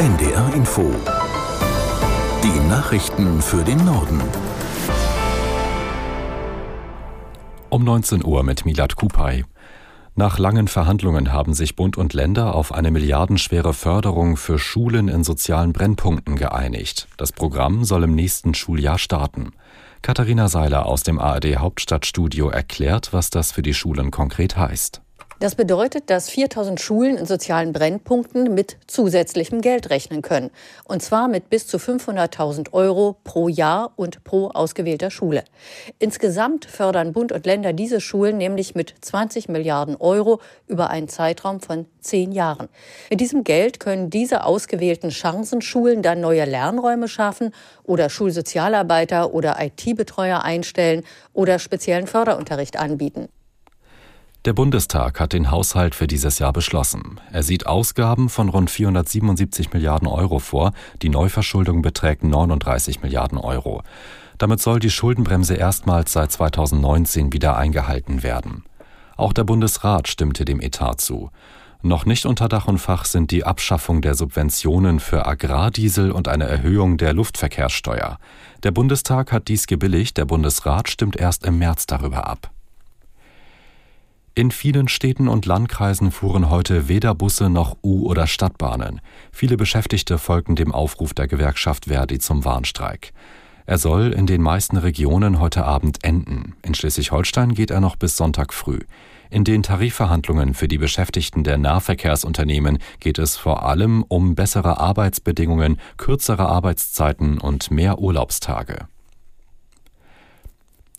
NDR Info. Die Nachrichten für den Norden. Um 19 Uhr mit Milad Kupay. Nach langen Verhandlungen haben sich Bund und Länder auf eine milliardenschwere Förderung für Schulen in sozialen Brennpunkten geeinigt. Das Programm soll im nächsten Schuljahr starten. Katharina Seiler aus dem ARD Hauptstadtstudio erklärt, was das für die Schulen konkret heißt. Das bedeutet, dass 4000 Schulen in sozialen Brennpunkten mit zusätzlichem Geld rechnen können. Und zwar mit bis zu 500.000 Euro pro Jahr und pro ausgewählter Schule. Insgesamt fördern Bund und Länder diese Schulen nämlich mit 20 Milliarden Euro über einen Zeitraum von zehn Jahren. Mit diesem Geld können diese ausgewählten Chancenschulen dann neue Lernräume schaffen oder Schulsozialarbeiter oder IT-Betreuer einstellen oder speziellen Förderunterricht anbieten. Der Bundestag hat den Haushalt für dieses Jahr beschlossen. Er sieht Ausgaben von rund 477 Milliarden Euro vor. Die Neuverschuldung beträgt 39 Milliarden Euro. Damit soll die Schuldenbremse erstmals seit 2019 wieder eingehalten werden. Auch der Bundesrat stimmte dem Etat zu. Noch nicht unter Dach und Fach sind die Abschaffung der Subventionen für Agrardiesel und eine Erhöhung der Luftverkehrssteuer. Der Bundestag hat dies gebilligt, der Bundesrat stimmt erst im März darüber ab. In vielen Städten und Landkreisen fuhren heute weder Busse noch U- oder Stadtbahnen. Viele Beschäftigte folgten dem Aufruf der Gewerkschaft Verdi zum Warnstreik. Er soll in den meisten Regionen heute Abend enden. In Schleswig-Holstein geht er noch bis Sonntag früh. In den Tarifverhandlungen für die Beschäftigten der Nahverkehrsunternehmen geht es vor allem um bessere Arbeitsbedingungen, kürzere Arbeitszeiten und mehr Urlaubstage.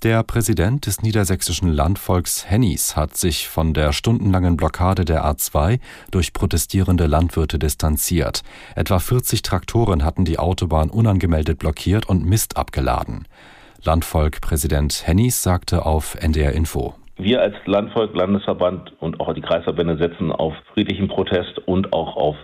Der Präsident des niedersächsischen Landvolks Hennies hat sich von der stundenlangen Blockade der A2 durch protestierende Landwirte distanziert. Etwa 40 Traktoren hatten die Autobahn unangemeldet blockiert und Mist abgeladen. Landvolk-Präsident Hennies sagte auf NDR Info. Wir als Landvolk, Landesverband und auch die Kreisverbände setzen auf friedlichen Protest und auch auf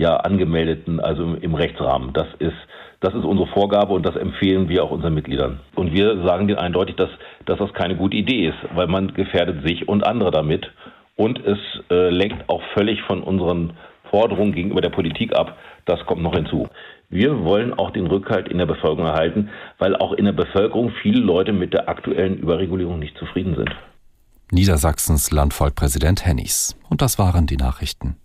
ja angemeldeten, also im Rechtsrahmen. Das ist das ist unsere Vorgabe und das empfehlen wir auch unseren Mitgliedern. Und wir sagen denen eindeutig, dass, dass das keine gute Idee ist, weil man gefährdet sich und andere damit. Und es äh, lenkt auch völlig von unseren Forderungen gegenüber der Politik ab. Das kommt noch hinzu. Wir wollen auch den Rückhalt in der Bevölkerung erhalten, weil auch in der Bevölkerung viele Leute mit der aktuellen Überregulierung nicht zufrieden sind. Niedersachsens Landvolkpräsident Hennies. Und das waren die Nachrichten.